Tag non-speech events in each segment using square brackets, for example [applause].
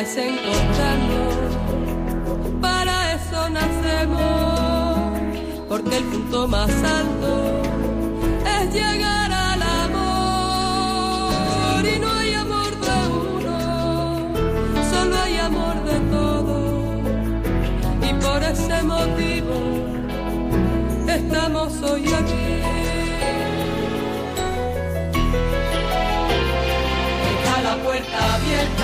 Es para eso nacemos, porque el punto más alto es llegar al amor. Y no hay amor de uno, solo hay amor de todos. Y por ese motivo estamos hoy aquí. La puerta abierta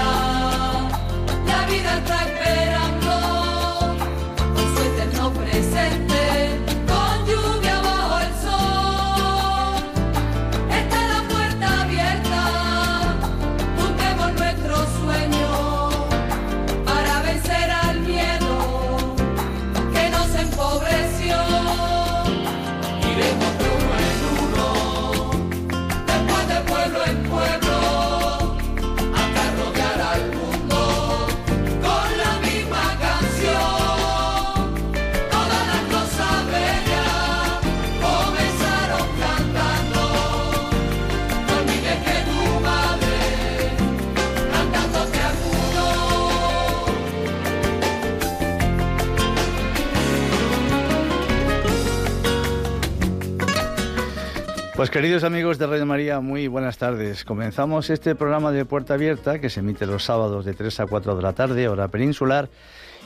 Pues queridos amigos de Radio María, muy buenas tardes. Comenzamos este programa de Puerta Abierta que se emite los sábados de 3 a 4 de la tarde, hora peninsular,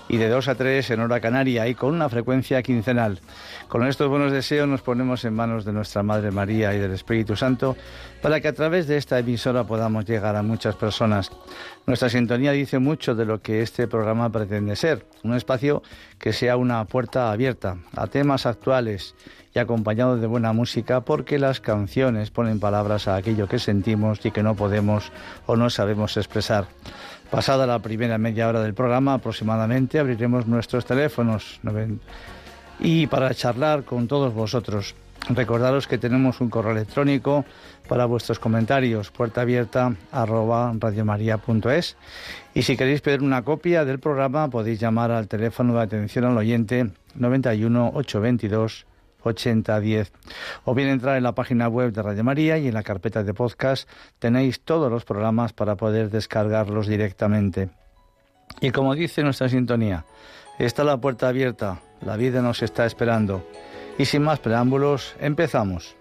y de 2 a 3 en hora canaria y con una frecuencia quincenal. Con estos buenos deseos nos ponemos en manos de nuestra Madre María y del Espíritu Santo para que a través de esta emisora podamos llegar a muchas personas. Nuestra sintonía dice mucho de lo que este programa pretende ser, un espacio que sea una puerta abierta a temas actuales y acompañado de buena música porque las canciones ponen palabras a aquello que sentimos y que no podemos o no sabemos expresar. Pasada la primera media hora del programa aproximadamente abriremos nuestros teléfonos y para charlar con todos vosotros. Recordaros que tenemos un correo electrónico para vuestros comentarios, puerta abierta. Y si queréis pedir una copia del programa, podéis llamar al teléfono de atención al oyente 91 822 8010. O bien entrar en la página web de Radio María y en la carpeta de podcast tenéis todos los programas para poder descargarlos directamente. Y como dice nuestra sintonía, está la puerta abierta, la vida nos está esperando. Y sin más preámbulos, empezamos.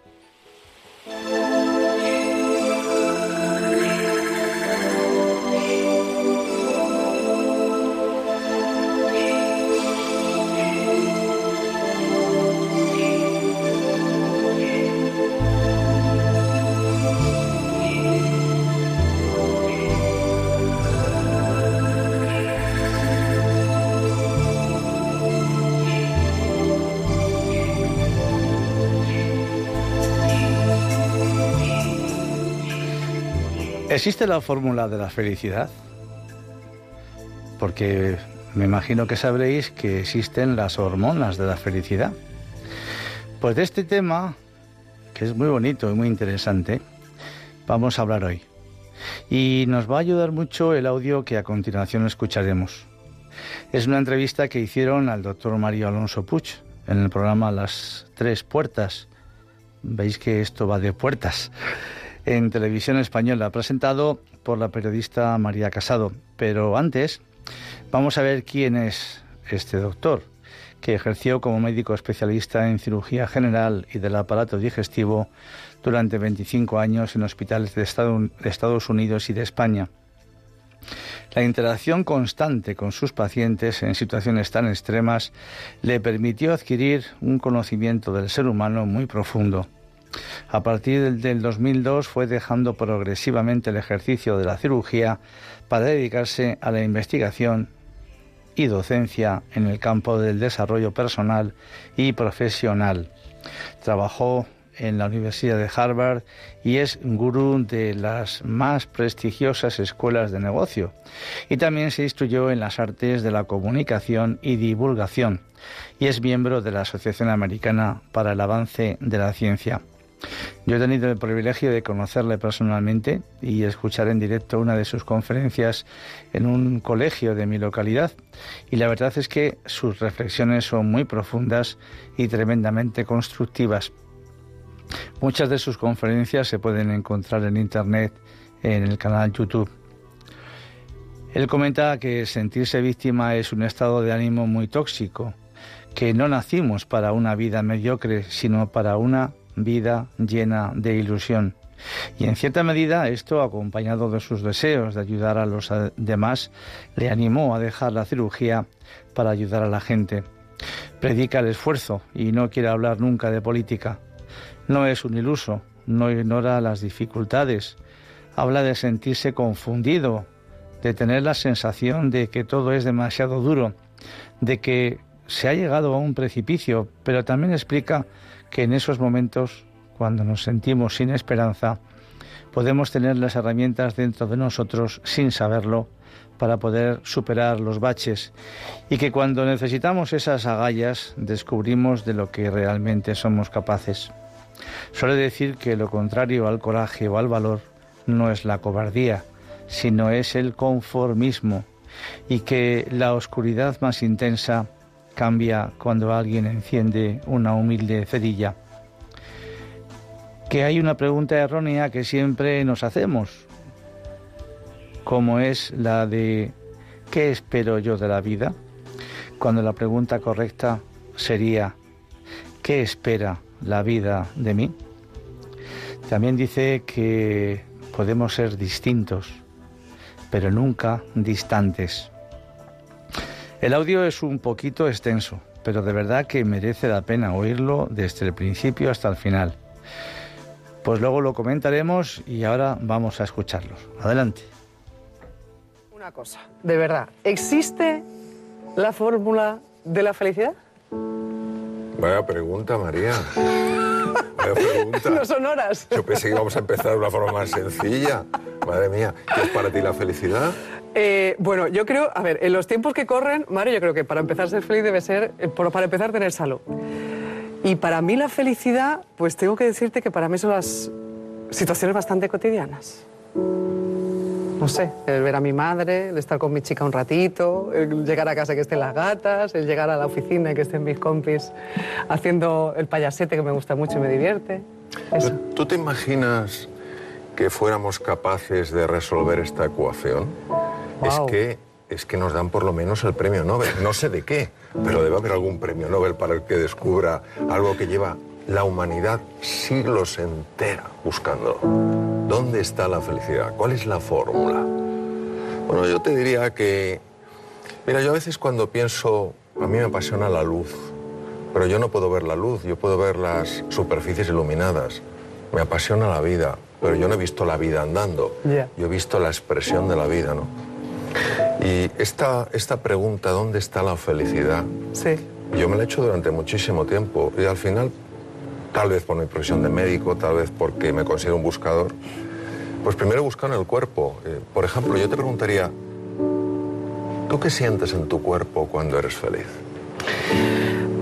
¿Existe la fórmula de la felicidad? Porque me imagino que sabréis que existen las hormonas de la felicidad. Pues de este tema, que es muy bonito y muy interesante, vamos a hablar hoy. Y nos va a ayudar mucho el audio que a continuación escucharemos. Es una entrevista que hicieron al doctor Mario Alonso Puch en el programa Las Tres Puertas. Veis que esto va de puertas en televisión española, presentado por la periodista María Casado. Pero antes, vamos a ver quién es este doctor, que ejerció como médico especialista en cirugía general y del aparato digestivo durante 25 años en hospitales de Estados Unidos y de España. La interacción constante con sus pacientes en situaciones tan extremas le permitió adquirir un conocimiento del ser humano muy profundo. A partir del 2002 fue dejando progresivamente el ejercicio de la cirugía para dedicarse a la investigación y docencia en el campo del desarrollo personal y profesional. Trabajó en la Universidad de Harvard y es gurú de las más prestigiosas escuelas de negocio. Y también se instruyó en las artes de la comunicación y divulgación y es miembro de la Asociación Americana para el Avance de la Ciencia. Yo he tenido el privilegio de conocerle personalmente y escuchar en directo una de sus conferencias en un colegio de mi localidad y la verdad es que sus reflexiones son muy profundas y tremendamente constructivas. Muchas de sus conferencias se pueden encontrar en Internet en el canal YouTube. Él comenta que sentirse víctima es un estado de ánimo muy tóxico, que no nacimos para una vida mediocre, sino para una vida llena de ilusión. Y en cierta medida esto, acompañado de sus deseos de ayudar a los demás, le animó a dejar la cirugía para ayudar a la gente. Predica el esfuerzo y no quiere hablar nunca de política. No es un iluso, no ignora las dificultades. Habla de sentirse confundido, de tener la sensación de que todo es demasiado duro, de que se ha llegado a un precipicio, pero también explica que en esos momentos, cuando nos sentimos sin esperanza, podemos tener las herramientas dentro de nosotros sin saberlo para poder superar los baches y que cuando necesitamos esas agallas descubrimos de lo que realmente somos capaces. Suele decir que lo contrario al coraje o al valor no es la cobardía, sino es el conformismo y que la oscuridad más intensa cambia cuando alguien enciende una humilde cerilla. Que hay una pregunta errónea que siempre nos hacemos, como es la de ¿qué espero yo de la vida? Cuando la pregunta correcta sería ¿qué espera la vida de mí? También dice que podemos ser distintos, pero nunca distantes. El audio es un poquito extenso, pero de verdad que merece la pena oírlo desde el principio hasta el final. Pues luego lo comentaremos y ahora vamos a escucharlos. Adelante. Una cosa, de verdad, ¿existe la fórmula de la felicidad? Vaya pregunta, María. Vaya pregunta. [laughs] No son horas. Yo pensé que íbamos a empezar de una forma más sencilla. Madre mía, ¿qué es para ti la felicidad? Eh, bueno, yo creo, a ver, en los tiempos que corren, Mario, yo creo que para empezar a ser feliz debe ser, eh, para empezar, tener salud. Y para mí la felicidad, pues tengo que decirte que para mí son las situaciones bastante cotidianas. No sé, el ver a mi madre, el estar con mi chica un ratito, el llegar a casa que estén las gatas, el llegar a la oficina y que estén mis compis haciendo el payasete que me gusta mucho y me divierte. Eso. ¿Tú te imaginas que fuéramos capaces de resolver esta ecuación? Es que es que nos dan por lo menos el premio Nobel. No sé de qué, pero debe haber algún premio Nobel para el que descubra algo que lleva la humanidad siglos entera buscando. ¿Dónde está la felicidad? ¿Cuál es la fórmula? Bueno, yo te diría que, mira, yo a veces cuando pienso, a mí me apasiona la luz, pero yo no puedo ver la luz, yo puedo ver las superficies iluminadas. Me apasiona la vida, pero yo no he visto la vida andando, yo he visto la expresión de la vida, ¿no? Y esta, esta pregunta, ¿dónde está la felicidad? Sí. Yo me la he hecho durante muchísimo tiempo y al final, tal vez por mi profesión de médico, tal vez porque me considero un buscador, pues primero he buscado en el cuerpo. Eh, por ejemplo, yo te preguntaría, ¿tú qué sientes en tu cuerpo cuando eres feliz?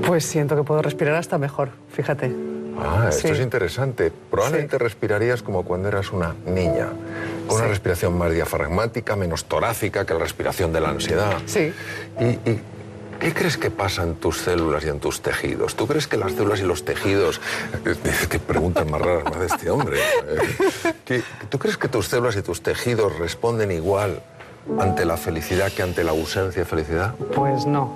Pues siento que puedo respirar hasta mejor, fíjate. Ah, esto Sí. es interesante. Probablemente Sí. respirarías como cuando eras una niña, con una respiración más diafragmática, menos torácica que la respiración de la ansiedad. Sí. ¿Y, y qué crees que pasa en tus células y en tus tejidos? ¿Tú crees que las células y los tejidos... Qué preguntas más raras más de este hombre. Eh, ¿qué- ¿Tú crees que tus células y tus tejidos responden igual ante la felicidad que ante la ausencia de felicidad? Pues no,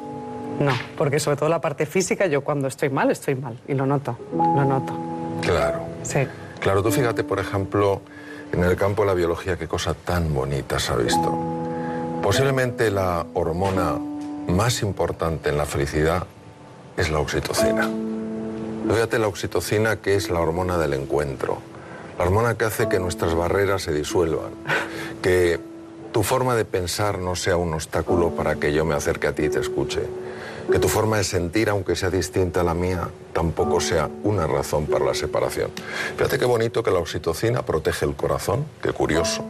no, porque sobre todo la parte física, yo cuando estoy mal, estoy mal, y lo noto, lo noto. Claro. Sí. Claro, tú fíjate, por ejemplo, en el campo de la biología, qué cosa tan bonita se ha visto. Posiblemente la hormona más importante en la felicidad es la oxitocina. Fíjate la oxitocina que es la hormona del encuentro, la hormona que hace que nuestras barreras se disuelvan, que tu forma de pensar no sea un obstáculo para que yo me acerque a ti y te escuche, Que tu forma de sentir, aunque sea distinta a la mía, tampoco sea una razón para la separación. Fíjate qué bonito que la oxitocina protege el corazón, qué curioso.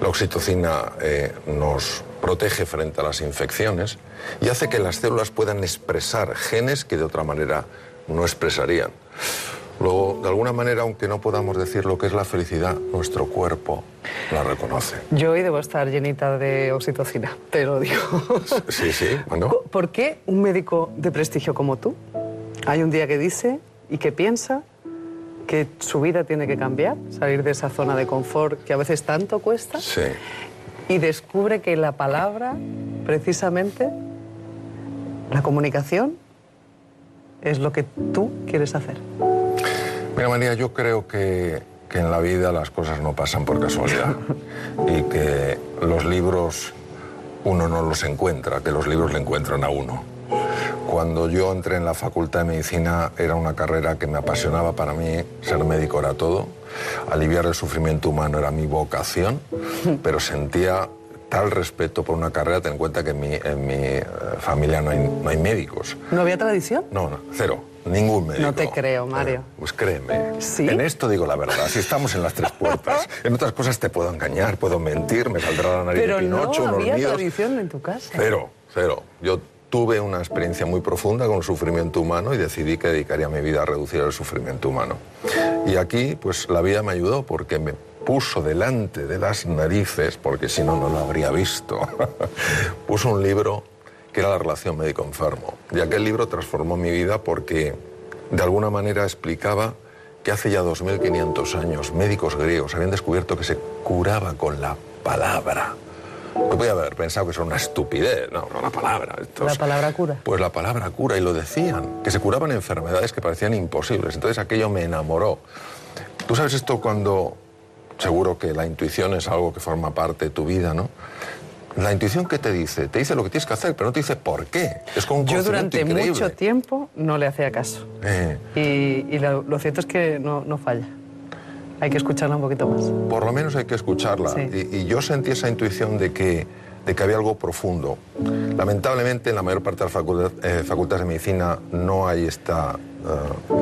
La oxitocina eh, nos protege frente a las infecciones y hace que las células puedan expresar genes que de otra manera no expresarían. Luego, de alguna manera, aunque no podamos decir lo que es la felicidad, nuestro cuerpo la reconoce. Yo hoy debo estar llenita de oxitocina, te lo digo. Sí, sí, bueno. ¿Por qué un médico de prestigio como tú hay un día que dice y que piensa que su vida tiene que cambiar, salir de esa zona de confort que a veces tanto cuesta? Sí. Y descubre que la palabra, precisamente, la comunicación, es lo que tú quieres hacer. Mira, María, yo creo que, que en la vida las cosas no pasan por casualidad [laughs] y que los libros uno no los encuentra, que los libros le encuentran a uno. Cuando yo entré en la Facultad de Medicina era una carrera que me apasionaba para mí, ser médico era todo, aliviar el sufrimiento humano era mi vocación, [laughs] pero sentía tal respeto por una carrera, ten en cuenta que en mi, en mi eh, familia no hay, no hay médicos. ¿No había tradición? No, no, cero. Ningún médico. No te creo, Mario. Eh, pues créeme. ¿Sí? En esto digo la verdad. Si estamos en las tres puertas. [laughs] En otras cosas te puedo engañar, puedo mentir, me saldrá la nariz Pero de Pinocho, no unos había míos. tradición en tu casa. Cero, cero. Yo tuve una experiencia muy profunda con el sufrimiento humano y decidí que dedicaría mi vida a reducir el sufrimiento humano. Y aquí, pues la vida me ayudó porque me puso delante de las narices, porque si no, no lo habría visto, [laughs] puso un libro que era la relación médico-enfermo. Y aquel libro transformó mi vida porque de alguna manera explicaba que hace ya 2.500 años médicos griegos habían descubierto que se curaba con la palabra. Yo podía haber pensado que eso era una estupidez, no, no la palabra. La palabra cura. Pues la palabra cura, y lo decían, que se curaban enfermedades que parecían imposibles. Entonces aquello me enamoró. Tú sabes esto cuando, seguro que la intuición es algo que forma parte de tu vida, ¿no? La intuición que te dice, te dice lo que tienes que hacer, pero no te dice por qué. Es como un Yo durante increíble. mucho tiempo no le hacía caso. Eh, Y, y lo, lo cierto es que no, no falla. Hay que escucharla un poquito más. por lo menos hay que escucharla. Sí. Y, y yo sentí esa intuición de que, de que había algo profundo. Lamentablemente, en la mayor parte de las facultad- eh, facultades de medicina no hay esta. eh,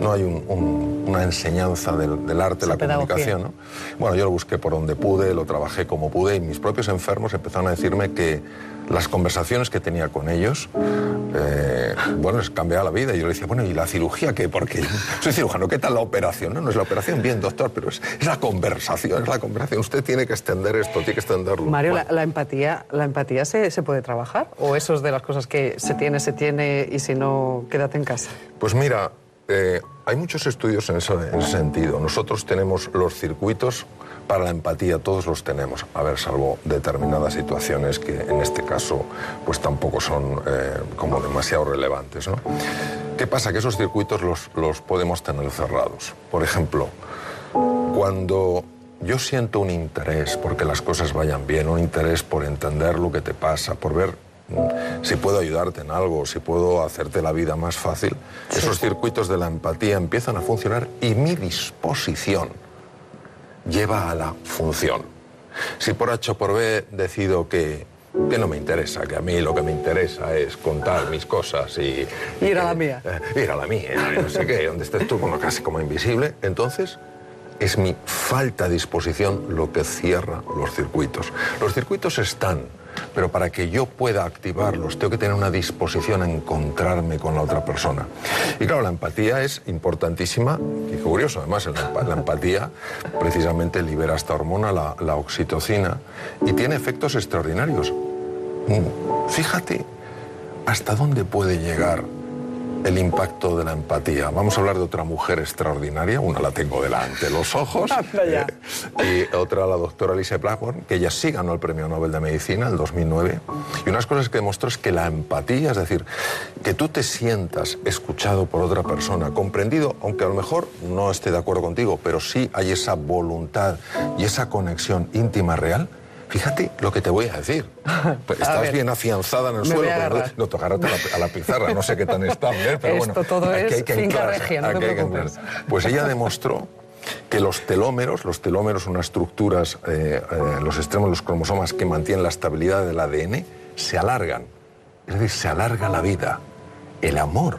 no hay un- un- una enseñanza del, del arte, Esa la comunicación. ¿no? Bueno, yo lo busqué por donde pude, lo trabajé como pude y mis propios enfermos empezaron a decirme que las conversaciones que tenía con ellos, eh, bueno, les cambiaba la vida. Y yo le decía, bueno, ¿y la cirugía qué? Porque soy cirujano, ¿qué tal la operación? No, no es la operación, bien, doctor, pero es, es la conversación, es la conversación. Usted tiene que extender esto, tiene que extenderlo. Mario, Bueno, la, la empatía, ¿la empatía se, se puede trabajar? ¿O eso es de las cosas que se tiene, se tiene y si no, quédate en casa? Pues mira, eh, hay muchos estudios en ese, en ese sentido. Nosotros tenemos los circuitos para la empatía, todos los tenemos. A ver, salvo determinadas situaciones que en este caso pues tampoco son eh, como demasiado relevantes. ¿no? ¿Qué pasa? Que esos circuitos los, los podemos tener cerrados. Por ejemplo, cuando yo siento un interés porque las cosas vayan bien, un interés por entender lo que te pasa, por ver mm, si puedo ayudarte en algo, si puedo hacerte la vida más fácil, esos circuitos de la empatía empiezan a funcionar y mi disposición lleva a la función. Si por H o por B decido que, que no me interesa, que a mí lo que me interesa es contar mis cosas y... [laughs] Ir a la mía. eh, ir a la mía, no sé qué, donde estés tú como casi como invisible, entonces es mi falta de disposición lo que cierra los circuitos. Los circuitos están, pero para que yo pueda activarlos tengo que tener una disposición a encontrarme con la otra persona. Y claro, la empatía es importantísima y curioso, además la empatía precisamente libera esta hormona, la, la oxitocina, y tiene efectos extraordinarios. Mm, Fíjate hasta dónde puede llegar el impacto de la empatía. Vamos a hablar de otra mujer extraordinaria, una la tengo delante de los ojos, [laughs] eh, y otra la doctora Alicia Blackburn, que ella sí ganó el Premio Nobel de Medicina en el 2009. Y unas cosas que demostró es que la empatía, es decir, que tú te sientas escuchado por otra persona, comprendido, aunque a lo mejor no esté de acuerdo contigo, pero sí hay esa voluntad y esa conexión íntima real. Fíjate lo que te voy a decir. [laughs] Pues Estás bien afianzada en el Me suelo. a. No, tú agárrate a la, a la pizarra, no sé qué tan estable es, pero Esto bueno. todo aquí es hay que finca regia, no te preocupes. Pues ella demostró que los telómeros, los telómeros son unas estructuras eh, eh, en los extremos de los cromosomas que mantienen la estabilidad del ADN, se alargan. es decir, se alarga la vida. El amor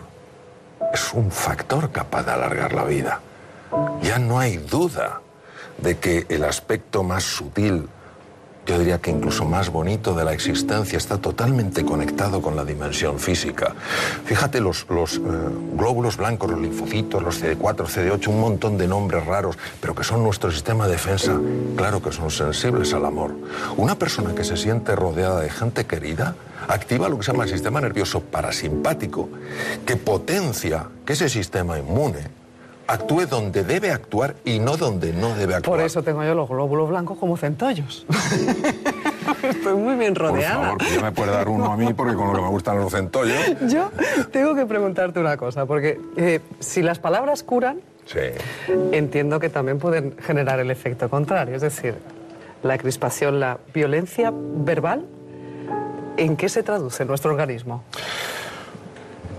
es un factor capaz de alargar la vida. Ya no hay duda de que el aspecto más sutil, yo diría que incluso más bonito de la existencia, está totalmente conectado con la dimensión física. Fíjate los, los eh, glóbulos blancos, los linfocitos, los CD4, CD8, un montón de nombres raros, pero que son nuestro sistema de defensa, claro que son sensibles al amor. Una persona que se siente rodeada de gente querida activa lo que se llama el sistema nervioso parasimpático, que potencia que ese sistema inmune actúe donde debe actuar y no donde no debe actuar. Por eso tengo yo los glóbulos blancos como centollos. [laughs] Estoy muy bien rodeada. Por favor, que ya me puede dar uno a mí porque con lo que me gustan los centollos. [laughs] Yo tengo que preguntarte una cosa, porque eh, si las palabras curan, Sí. entiendo que también pueden generar el efecto contrario. Es decir, la crispación, la violencia verbal, ¿en qué se traduce en nuestro organismo?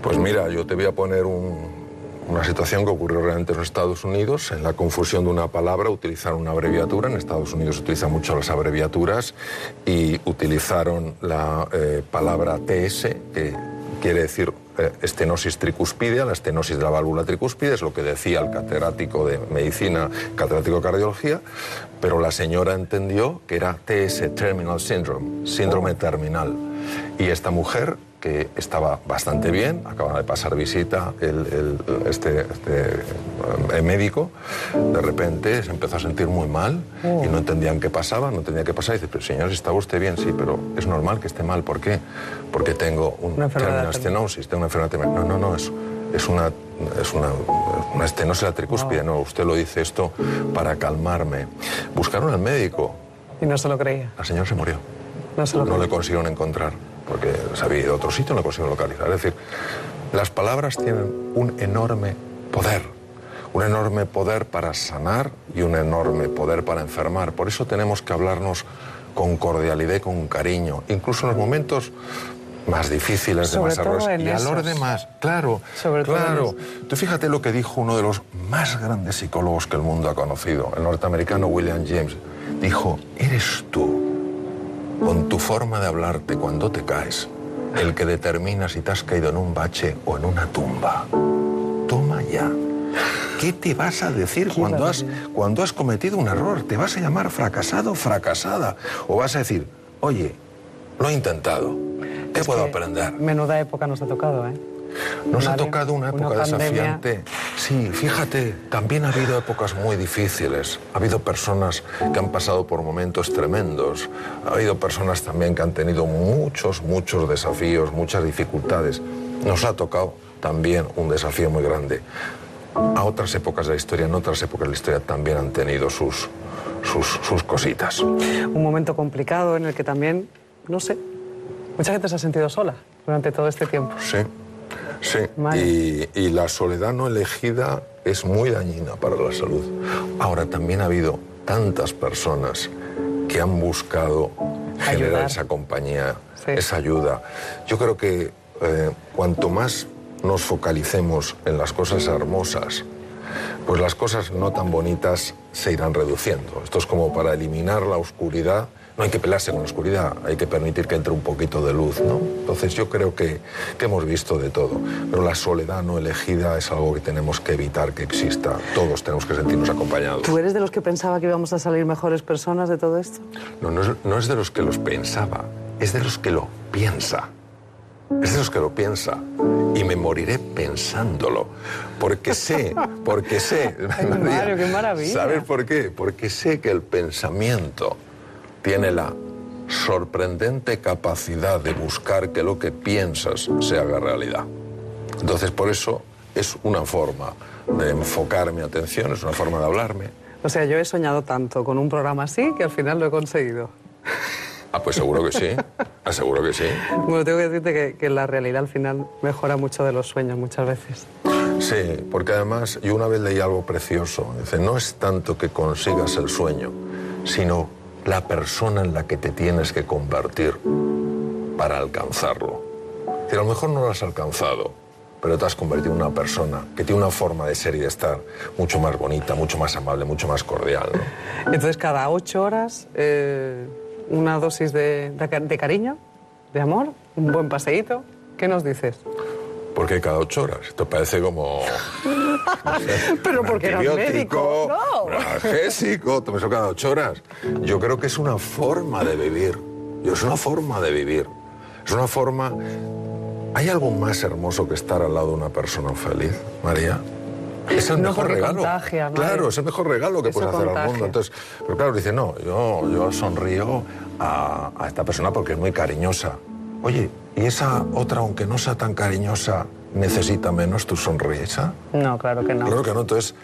Pues mira, yo te voy a poner un- una situación que ocurrió realmente en los Estados Unidos. En la confusión de una palabra utilizaron una abreviatura. En Estados Unidos se utilizan mucho las abreviaturas y utilizaron la eh, palabra TS, que quiere decir eh, estenosis tricuspidea, la estenosis de la válvula tricúspide, es lo que decía el catedrático de medicina, catedrático de cardiología, pero la señora entendió que era TS, Terminal Syndrome, síndrome terminal. Y esta mujer, que estaba bastante bien, acaba de pasar visita el, el- este, este, eh, médico, de repente se empezó a sentir muy mal y no entendían qué pasaba, no entendía qué pasaba. Y dice, pero señor, ¿está usted bien? Sí, pero es normal que esté mal. ¿Por qué? Porque tengo un Una enfermedad terminal stenosis, tengo una enfermedad. No, no, no, es, es una, es una, una estenosis de la tricúspide. No, usted lo dice esto para calmarme. Buscaron al médico, Y no se lo creía. la señora se murió. No se lo No creía. le consiguieron encontrar, porque se había ido a otro sitio no le consiguieron localizar. Es decir, las palabras tienen un enorme poder, un enorme poder para sanar y un enorme poder para enfermar. Por eso tenemos que hablarnos con cordialidad y con cariño, incluso en los momentos más difíciles, de Sobre más errores. Y a los demás, claro, Sobre claro. Tú fíjate lo que dijo uno de los más grandes psicólogos que el mundo ha conocido, el norteamericano William James. Dijo, eres tú, con tu forma de hablarte cuando te caes, el que determina si te has caído en un bache o en una tumba. Toma ya. ¿Qué te vas a decir cuando has, cuando has cometido un error? ¿Te vas a llamar fracasado o fracasada? ¿O vas a decir, oye, lo he intentado, ¿qué Es puedo aprender? Menuda época nos ha tocado, ¿eh? Nos ha Mario, tocado una una época pandemia. desafiante. Sí, fíjate, también ha habido épocas muy difíciles. Ha habido personas que han pasado por momentos tremendos. Ha habido personas también que han tenido muchos, muchos desafíos, muchas dificultades. Nos ha tocado también un desafío muy grande. A otras épocas de la historia, en otras épocas de la historia también han tenido sus, sus, sus cositas. Un momento complicado en el que también, no sé, mucha gente se ha sentido sola durante todo este tiempo. Sí, sí. Vale. Y, y la soledad no elegida es muy dañina para la salud. Ahora, también ha habido tantas personas que han buscado generar esa compañía, Sí. esa ayuda. Yo creo que eh, cuanto más nos focalicemos en las cosas hermosas, pues las cosas no tan bonitas se irán reduciendo. Esto es como para eliminar la oscuridad. No hay que pelearse con la oscuridad, hay que permitir que entre un poquito de luz, ¿no? Entonces yo creo que, que hemos visto de todo, pero la soledad no elegida es algo que tenemos que evitar que exista. Todos tenemos que sentirnos acompañados. ¿Tú eres de los que pensaba que íbamos a salir mejores personas de todo esto? No, no es, no es de los que los pensaba, es de los que lo piensa. Es de los que lo piensa. Y me moriré pensándolo. Porque sé, porque sé. [laughs] Ay, Mario, qué maravilla. ¿Sabes por qué? Porque sé que el pensamiento tiene la sorprendente capacidad de buscar que lo que piensas se haga realidad. Entonces, por eso es una forma de enfocar mi atención, es una forma de hablarme. O sea, yo he soñado tanto con un programa así que al final lo he conseguido. Ah, pues seguro que sí. [laughs] Ah, seguro que sí. Bueno, tengo que decirte que, que la realidad al final mejora mucho de los sueños muchas veces. Sí, porque además yo una vez leí algo precioso. Dice, no es tanto que consigas el sueño, sino la persona en la que te tienes que convertir para alcanzarlo. A lo mejor no lo has alcanzado, pero te has convertido en una persona que tiene una forma de ser y de estar mucho más bonita, mucho más amable, mucho más cordial. Entonces, cada ocho horas, eh, una dosis de, de cariño, de amor, un buen paseíto. ¿Qué nos dices? Porque cada ocho horas. Esto parece como. [laughs] Pero un porque eras antibiótico, médico. No. analgésico, tomo eso cada ocho horas. Yo creo que es una forma de vivir. Yo, es una forma de vivir. Es una forma. ¿Hay algo más hermoso que estar al lado de una persona feliz, María? Es el No, mejor regalo. contagia, claro, es el mejor regalo que Eso puedes hacer al contagia. mundo. Entonces, pero claro, dice, no, yo, yo sonrío a, a esta persona porque es muy cariñosa. Oye, ¿y esa otra, aunque no sea tan cariñosa, necesita menos tu sonrisa? No, claro que no. Claro que no. Entonces,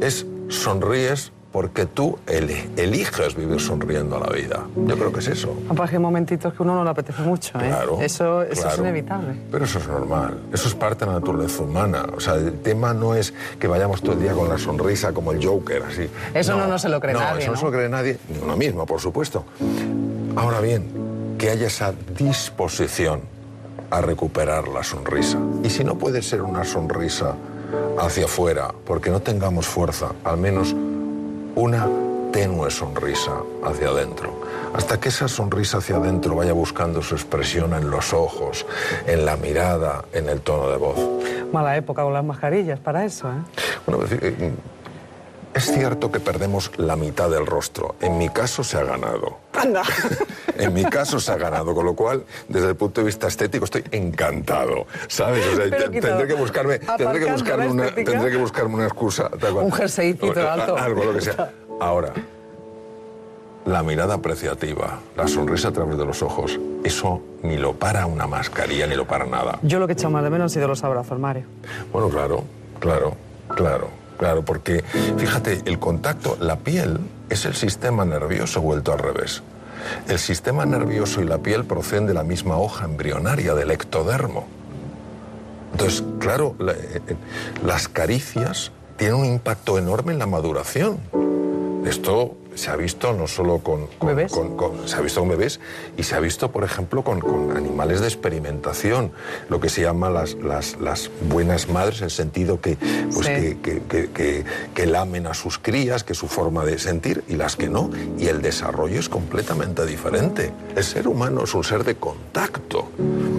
es sonríes porque tú eli- eliges vivir sonriendo a la vida. Yo creo que es eso. Aparte hay momentitos que uno no le apetece mucho, ¿eh? Claro. Eso, eso es inevitable. Pero eso es normal. Eso es parte de la naturaleza humana. O sea, el tema no es que vayamos todo el día con la sonrisa como el Joker, así. Eso no, no se lo cree no, nadie, Eso no, ¿no? se lo cree nadie, ni uno mismo, por supuesto. Ahora bien, que haya esa disposición a recuperar la sonrisa. Y si no puede ser una sonrisa hacia afuera, porque no tengamos fuerza, al menos una tenue sonrisa hacia adentro. Hasta que esa sonrisa hacia adentro vaya buscando su expresión en los ojos, en la mirada, en el tono de voz. Mala época con las mascarillas para eso, ¿eh? Bueno, es eh, es cierto que perdemos la mitad del rostro. En mi caso se ha ganado. Anda. [laughs] En mi caso se ha ganado, con lo cual, desde el punto de vista estético, estoy encantado, ¿sabes? O sea, tendré que buscarme, tendré que buscarme una, tendré que buscarme una excusa. Un jerseycito alto. Algo, lo que sea. Ahora, la mirada apreciativa, la sonrisa a través de los ojos, eso ni lo para una mascarilla, ni lo para nada. Yo lo que he echado más de menos han sido los abrazos, Mario. Bueno, claro, claro, claro, claro, porque fíjate, el contacto, la piel es el sistema nervioso vuelto al revés. El sistema nervioso y la piel proceden de la misma hoja embrionaria, del ectodermo. Entonces, claro, la- eh, eh, las caricias tienen un impacto enorme en la maduración. Esto se ha visto no solo con, con- ¿Bebés? con- con- se ha visto con bebés y se ha visto, por ejemplo, con, animales de experimentación, lo que se llama las, las, las buenas madres, en el sentido que, pues Sí. que, que- que- que- que lamen a sus crías, que es su forma de sentir, y las que no. Y el desarrollo es completamente diferente. El ser humano es un ser de contacto.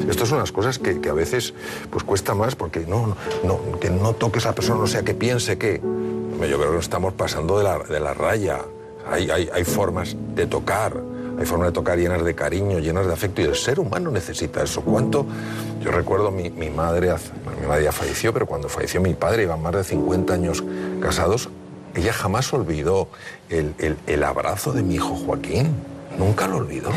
Estas son las cosas que, a veces pues cuesta más porque no, no, que no toques a la persona, no sea que piense que... Yo creo que nos estamos pasando de la, de la raya. Hay, hay, formas de tocar, hay formas de tocar llenas de cariño, llenas de afecto, y el ser humano necesita eso. ¿Cuánto? Yo recuerdo mi, mi madre, mi madre ya falleció, pero cuando falleció mi padre, iban más de 50 años casados, ella jamás olvidó el- el abrazo de mi hijo Joaquín. Nunca lo olvidó.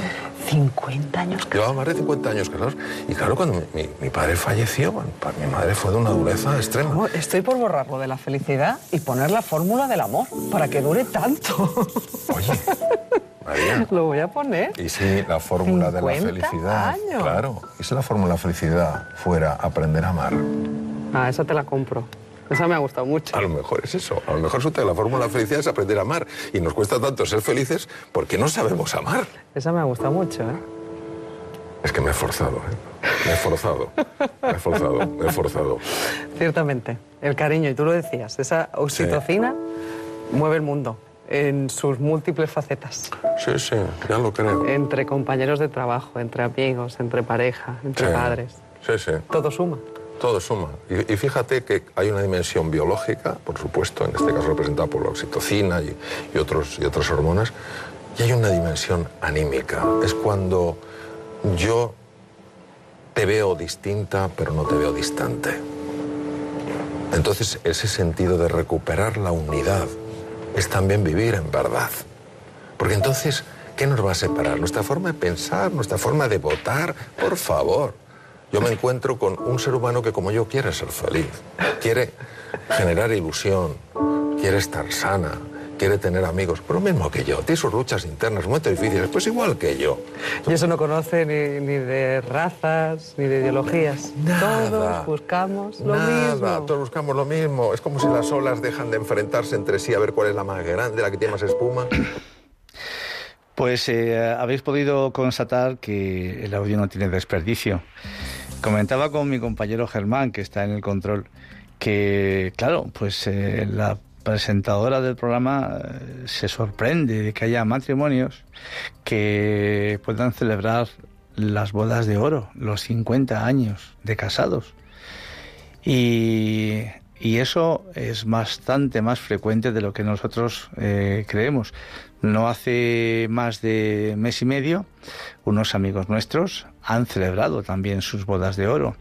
50 años. Llevaba más de 50 años casados. Y claro, cuando mi, mi- mi padre falleció, bueno, para mi madre fue de una dureza extrema. No, estoy por borrarlo de la felicidad y poner la fórmula del amor para que dure tanto. Oye, María. [laughs] Lo voy a poner. Y si la fórmula de la 50 felicidad. años. Claro. Y si la fórmula de la felicidad fuera aprender a amar. Ah, esa te la compro. Esa me ha gustado mucho. A lo mejor es eso. A lo mejor resulta que la fórmula de la felicidad es aprender a amar. Y nos cuesta tanto ser felices porque no sabemos amar. Esa me ha gustado mucho, ¿eh? Es que me he forzado, ¿eh? Me he forzado. Me he forzado, me he forzado. Ciertamente. El cariño, y tú lo decías, esa oxitocina mueve el mundo en sus múltiples facetas. Sí, sí, ya lo creo. Entre compañeros de trabajo, entre amigos, entre pareja, entre Sí. padres. Sí, sí. Todo suma. Todo suma. Y, fíjate que hay una dimensión biológica, por supuesto, en este caso representada por la oxitocina y otros, y otras hormonas, y hay una dimensión anímica. Es cuando yo te veo distinta, pero no te veo distante. Entonces, ese sentido de recuperar la unidad es también vivir en verdad. Porque entonces, ¿qué nos va a separar? Nuestra forma de pensar, nuestra forma de votar, por favor. Yo me encuentro con un ser humano que como yo quiere ser feliz, quiere generar ilusión, quiere estar sana, quiere tener amigos, pero lo mismo que yo, tiene sus luchas internas, momentos difíciles, pues igual que yo. Y eso no conoce ni, ni de razas, ni de ideologías. Nada. Todos buscamos lo Nada, mismo. todos buscamos lo mismo. Es como si las olas dejan de enfrentarse entre sí a ver cuál es la más grande, la que tiene más espuma. Pues eh, habéis podido constatar que el audio no tiene desperdicio. Comentaba con mi compañero Germán, que está en el control, que, claro, pues eh, la presentadora del programa eh, se sorprende de que haya matrimonios que puedan celebrar las bodas de oro, los 50 años de casados. Y, eso es bastante más frecuente de lo que nosotros eh, creemos. No hace más de mes y medio, unos amigos nuestros han celebrado también sus bodas de oro.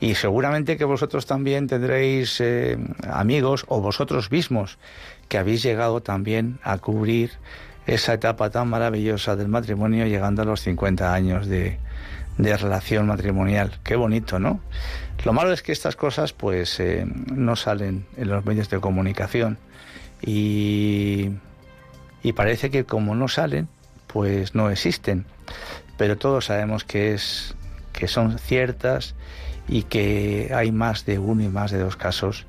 Y seguramente que vosotros también tendréis eh, amigos o vosotros mismos que habéis llegado también a cubrir esa etapa tan maravillosa del matrimonio llegando a los 50 años de, relación matrimonial. Qué bonito, ¿no? Lo malo es que estas cosas pues eh, no salen en los medios de comunicación y, y parece que como no salen pues no existen. Pero todos sabemos que es que son ciertas y que hay más de uno y más de dos casos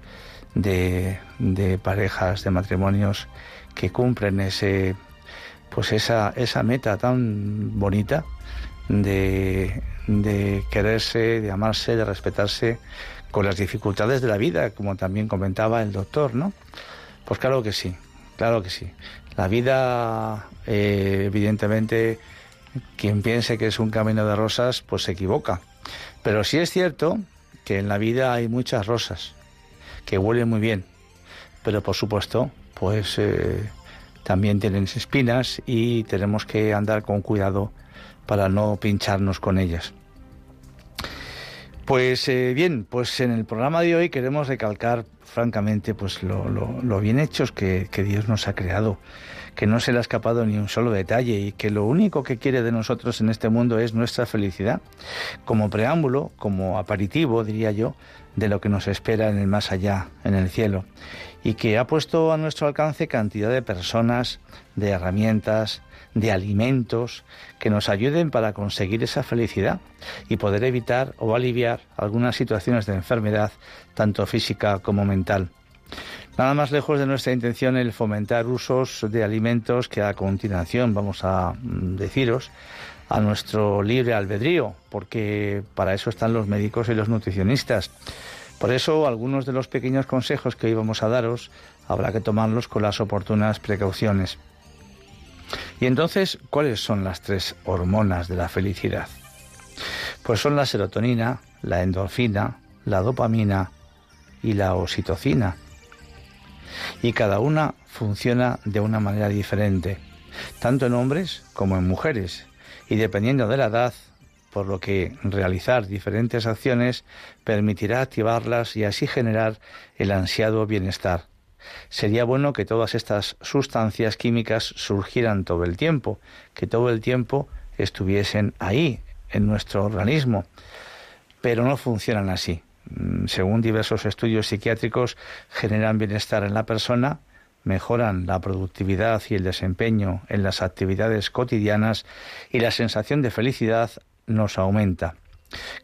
de, de parejas, de matrimonios que cumplen ese pues esa, esa meta tan bonita de, de quererse, de amarse, de respetarse con las dificultades de la vida, como también comentaba el doctor, ¿no? Pues claro que sí, claro que sí. La vida, eh, evidentemente, quien piense que es un camino de rosas, pues se equivoca. Pero sí es cierto que en la vida hay muchas rosas que huelen muy bien, pero por supuesto, pues eh, también tienen espinas y tenemos que andar con cuidado para no pincharnos con ellas. Pues eh, bien, pues en el programa de hoy queremos recalcar francamente pues lo, bien hechos que, que, Dios nos ha creado, que no se le ha escapado ni un solo detalle y que lo único que quiere de nosotros en este mundo es nuestra felicidad. Como preámbulo, como aperitivo, diría yo, de lo que nos espera en el más allá, en el cielo, y que ha puesto a nuestro alcance cantidad de personas, de herramientas, de alimentos que nos ayuden para conseguir esa felicidad y poder evitar o aliviar algunas situaciones de enfermedad, tanto física como mental. Nada más lejos de nuestra intención el fomentar usos de alimentos que a continuación vamos a mm, deciros a nuestro libre albedrío, porque para eso están los médicos y los nutricionistas. Por eso algunos de los pequeños consejos que hoy vamos a daros habrá que tomarlos con las oportunas precauciones. Y entonces, ¿cuáles son las tres hormonas de la felicidad? Pues son la serotonina, la endorfina, la dopamina y la oxitocina. Y cada una funciona de una manera diferente, tanto en hombres como en mujeres, y dependiendo de la edad, por lo que realizar diferentes acciones permitirá activarlas y así generar el ansiado bienestar. Sería bueno que todas estas sustancias químicas surgieran todo el tiempo, que todo el tiempo estuviesen ahí, en nuestro organismo, pero no funcionan así. Mm, según diversos estudios psiquiátricos, generan bienestar en la persona, mejoran la productividad y el desempeño en las actividades cotidianas y la sensación de felicidad nos aumenta.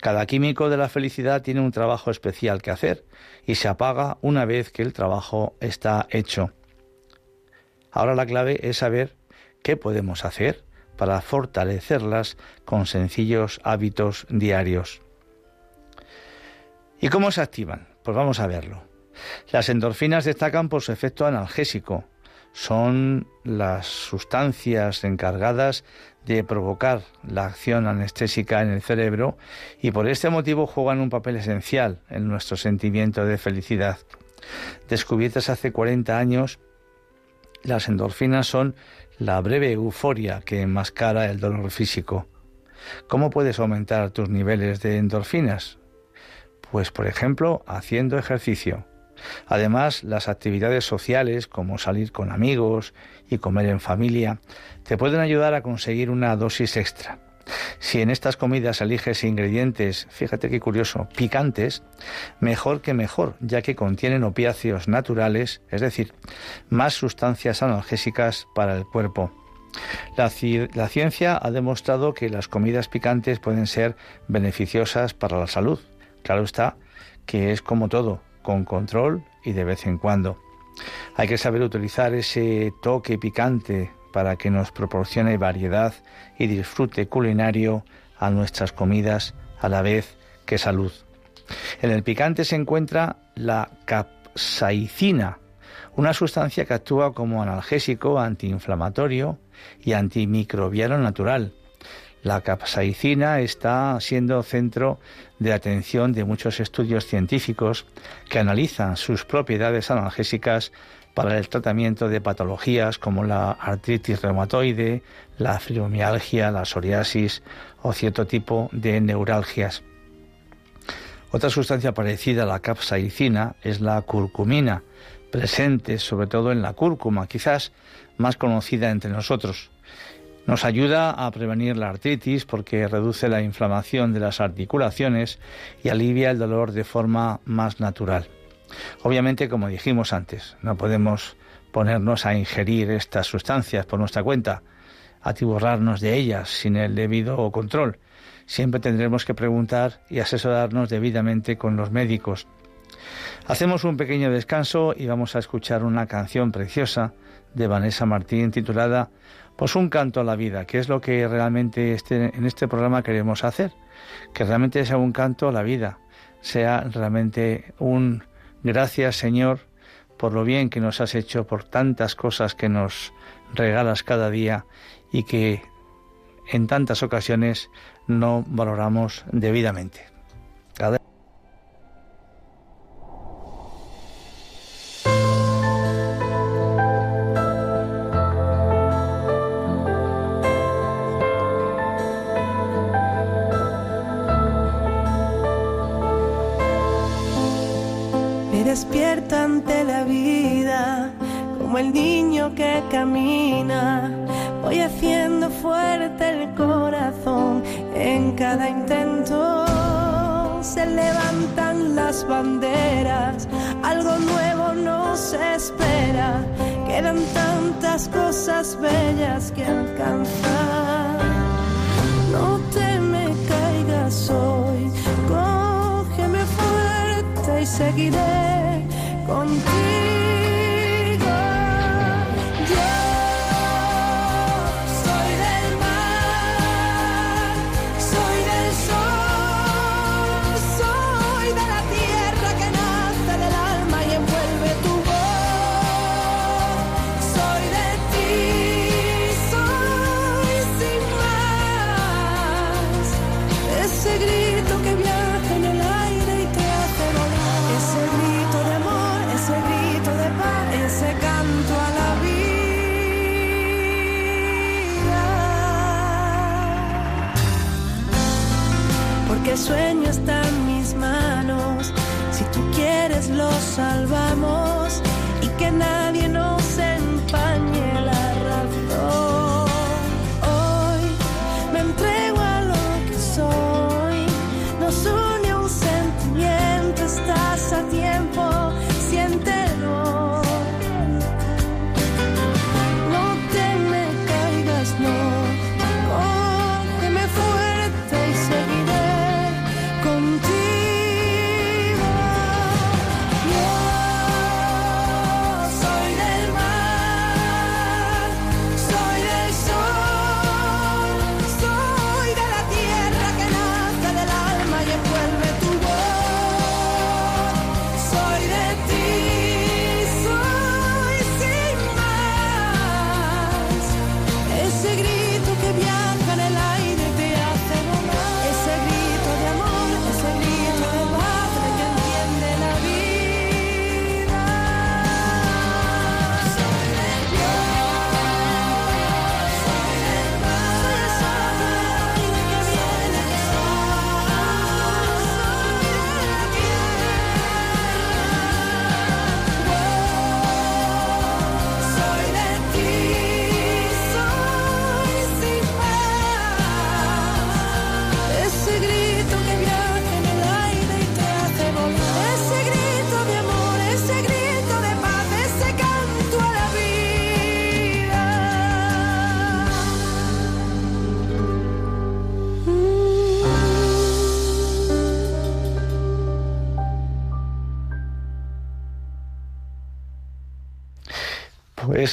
Cada químico de la felicidad tiene un trabajo especial que hacer y se apaga una vez que el trabajo está hecho. Ahora la clave es saber qué podemos hacer para fortalecerlas con sencillos hábitos diarios. ¿Y cómo se activan? Pues vamos a verlo. Las endorfinas destacan por su efecto analgésico. Son las sustancias encargadas de provocar la acción anestésica en el cerebro y por este motivo juegan un papel esencial en nuestro sentimiento de felicidad. Descubiertas hace 40 años, las endorfinas son la breve euforia que enmascara el dolor físico. ¿Cómo puedes aumentar tus niveles de endorfinas? Pues por ejemplo, haciendo ejercicio. Además, las actividades sociales, como salir con amigos y comer en familia, te pueden ayudar a conseguir una dosis extra. Si en estas comidas eliges ingredientes, fíjate qué curioso, picantes, mejor que mejor, ya que contienen opiáceos naturales, es decir, más sustancias analgésicas para el cuerpo. La, la, ciencia ha demostrado que las comidas picantes pueden ser beneficiosas para la salud. Claro está que es como todo, con control y de vez en cuando. Hay que saber utilizar ese toque picante para que nos proporcione variedad y disfrute culinario a nuestras comidas a la vez que salud. En el picante se encuentra la capsaicina, una sustancia que actúa como analgésico, antiinflamatorio y antimicrobiano natural. La capsaicina está siendo centro de atención de muchos estudios científicos que analizan sus propiedades analgésicas para el tratamiento de patologías como la artritis reumatoide, la fibromialgia, la psoriasis o cierto tipo de neuralgias. Otra sustancia parecida a la capsaicina es la curcumina, presente sobre todo en la cúrcuma, quizás más conocida entre nosotros. Nos ayuda a prevenir la artritis porque reduce la inflamación de las articulaciones y alivia el dolor de forma más natural. Obviamente, como dijimos antes, no podemos ponernos a ingerir estas sustancias por nuestra cuenta, atiborrarnos de ellas sin el debido control. Siempre tendremos que preguntar y asesorarnos debidamente con los médicos. Hacemos un pequeño descanso y vamos a escuchar una canción preciosa de Vanessa Martín titulada Pues un canto a la vida, que es lo que realmente este, en este programa queremos hacer, que realmente sea un canto a la vida, sea realmente un gracias Señor por lo bien que nos has hecho, por tantas cosas que nos regalas cada día y que en tantas ocasiones no valoramos debidamente. Me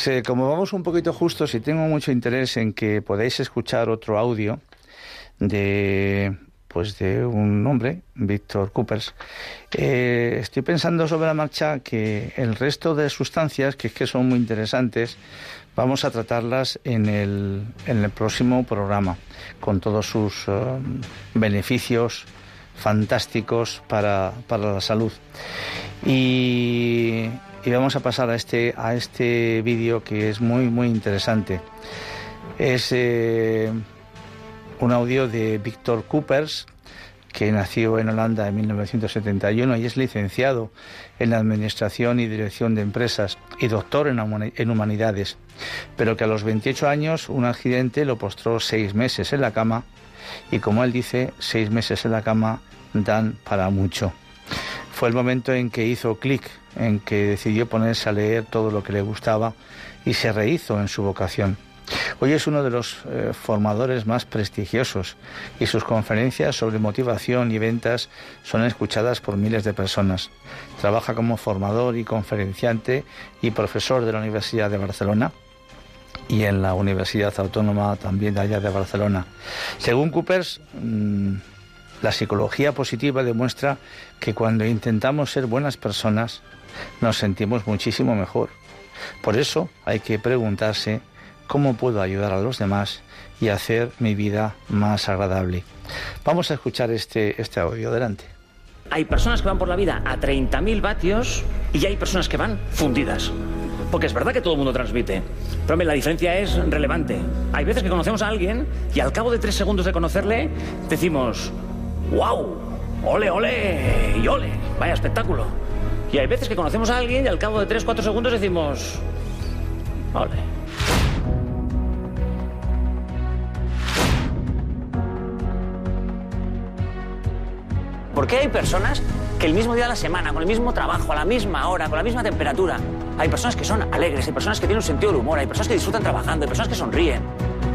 Eh, como vamos un poquito justos y tengo mucho interés en que podáis escuchar otro audio de pues de un hombre, Víctor Coopers, eh, estoy pensando sobre la marcha que el resto de sustancias, que es que son muy interesantes, vamos a tratarlas en el, en el próximo programa, con todos sus eh, beneficios fantásticos para, para la salud. Y, y vamos a pasar a este, a este vídeo que es muy, muy interesante. Es eh, un audio de Víctor Coopers, que nació en Holanda en 1971 y es licenciado en Administración y Dirección de Empresas y doctor en Humanidades, pero que a los 28 años un accidente lo postró seis meses en la cama y como él dice, seis meses en la cama dan para mucho. Fue el momento en que hizo clic, en que decidió ponerse a leer todo lo que le gustaba y se rehizo en su vocación. Hoy es uno de los eh, formadores más prestigiosos y sus conferencias sobre motivación y ventas son escuchadas por miles de personas. Trabaja como formador y conferenciante y profesor de la Universidad de Barcelona y en la Universidad Autónoma también de allá de Barcelona. Según Coopers, mm, la psicología positiva demuestra que cuando intentamos ser buenas personas nos sentimos muchísimo mejor. Por eso hay que preguntarse cómo puedo ayudar a los demás y hacer mi vida más agradable. Vamos a escuchar este, este audio. Adelante. Hay personas que van por la vida a 30.000 vatios y hay personas que van fundidas. Porque es verdad que todo el mundo transmite. Pero la diferencia es relevante. Hay veces que conocemos a alguien y al cabo de tres segundos de conocerle decimos, ¡Wow! ¡Ole, ole! ¡Y ole! ¡Vaya espectáculo! Y hay veces que conocemos a alguien y al cabo de tres, cuatro segundos decimos, ¡Ole! ¿Por qué hay personas que el mismo día de la semana, con el mismo trabajo, a la misma hora, con la misma temperatura, hay personas que son alegres, hay personas que tienen un sentido del humor, hay personas que disfrutan trabajando, hay personas que sonríen?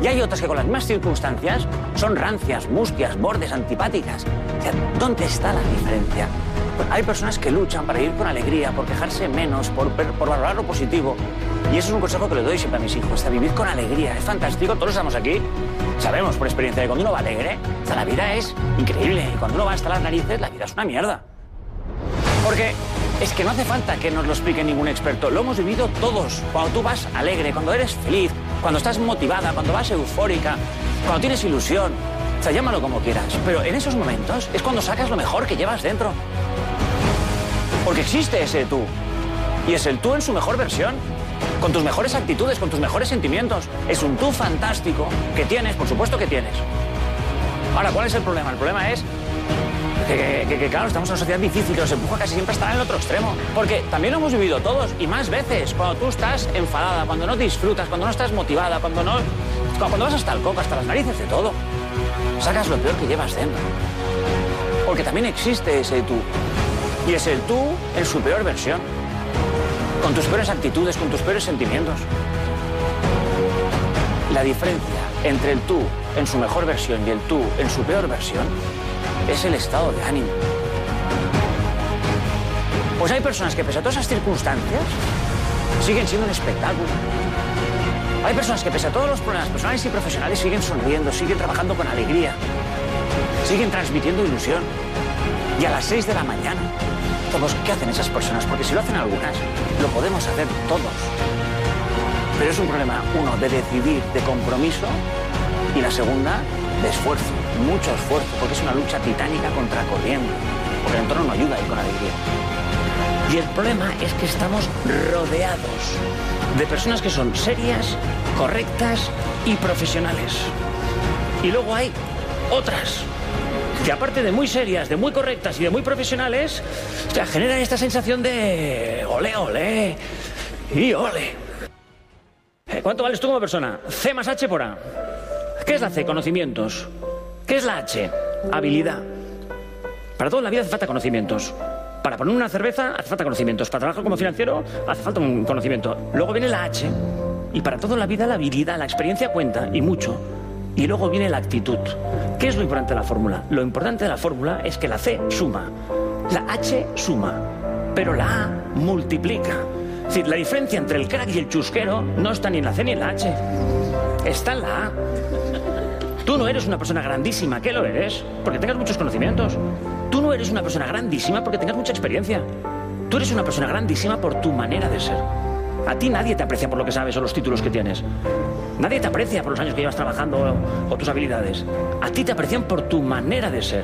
Y hay otras que con las mismas circunstancias son rancias, mustias, bordes, antipáticas. O sea, ¿dónde está la diferencia? Pues hay personas que luchan para ir con alegría, por quejarse menos, por, valorar lo positivo. Y eso es un consejo que le doy siempre a mis hijos, a vivir con alegría. Es fantástico, todos estamos aquí, sabemos por experiencia que cuando uno va alegre, la vida es increíble. Y cuando uno va hasta las narices, la vida es una mierda. Porque es que no hace falta que nos lo explique ningún experto, lo hemos vivido todos. Cuando tú vas alegre, cuando eres feliz, cuando estás motivada, cuando vas eufórica, cuando tienes ilusión, o sea, llámalo como quieras. Pero en esos momentos es cuando sacas lo mejor que llevas dentro. Porque existe ese tú. Y es el tú en su mejor versión. Con tus mejores actitudes, con tus mejores sentimientos. Es un tú fantástico que tienes, por supuesto que tienes. Ahora, ¿cuál es el problema? El problema es que, claro, estamos en una sociedad difícil que nos empuja casi siempre a estar en el otro extremo. Porque también lo hemos vivido todos y más veces. Cuando tú estás enfadada, cuando no disfrutas, cuando no estás motivada, cuando no. Cuando vas hasta el coco, hasta las narices de todo. Sacas lo peor que llevas dentro. Porque también existe ese tú. Y es el tú en su peor versión. Con tus peores actitudes, con tus peores sentimientos. La diferencia entre el tú en su mejor versión y el tú en su peor versión es el estado de ánimo. Pues hay personas que pese a todas esas circunstancias siguen siendo un espectáculo. Hay personas que pese a todos los problemas personales y profesionales siguen sonriendo, siguen trabajando con alegría, siguen transmitiendo ilusión. Y a las 6 de la mañana, todos, ¿qué hacen esas personas? Porque si lo hacen algunas, lo podemos hacer todos. Pero es un problema, uno, de decidir, de compromiso, y la segunda, de esfuerzo, mucho esfuerzo, porque es una lucha titánica contra corriente, porque el entorno no ayuda a con alegría. Y el problema es que estamos rodeados de personas que son serias, correctas y profesionales. Y luego hay otras que aparte de muy serias, de muy correctas y de muy profesionales, o generan esta sensación de ole, ole y ole. Eh, ¿Cuánto vales tú como persona? C más H por A. ¿Qué es la C? Conocimientos. ¿Qué es la H? Habilidad. Para todo en la vida hace falta conocimientos. Para poner una cerveza hace falta conocimientos. Para trabajar como financiero hace falta un conocimiento. Luego viene la H. Y para todo en la vida la habilidad, la experiencia cuenta y mucho. Y luego viene la actitud. ¿Qué es lo importante de la fórmula? Lo importante de la fórmula es que la C suma. La H suma. Pero la A multiplica. Es decir, la diferencia entre el crack y el chusquero no está ni en la C ni en la H. Está en la A. Tú no eres una persona grandísima, ¿qué lo eres? Porque tengas muchos conocimientos. Tú no eres una persona grandísima porque tengas mucha experiencia. Tú eres una persona grandísima por tu manera de ser. A ti nadie te aprecia por lo que sabes o los títulos que tienes. Nadie te aprecia por los años que llevas trabajando o, o tus habilidades. A ti te aprecian por tu manera de ser.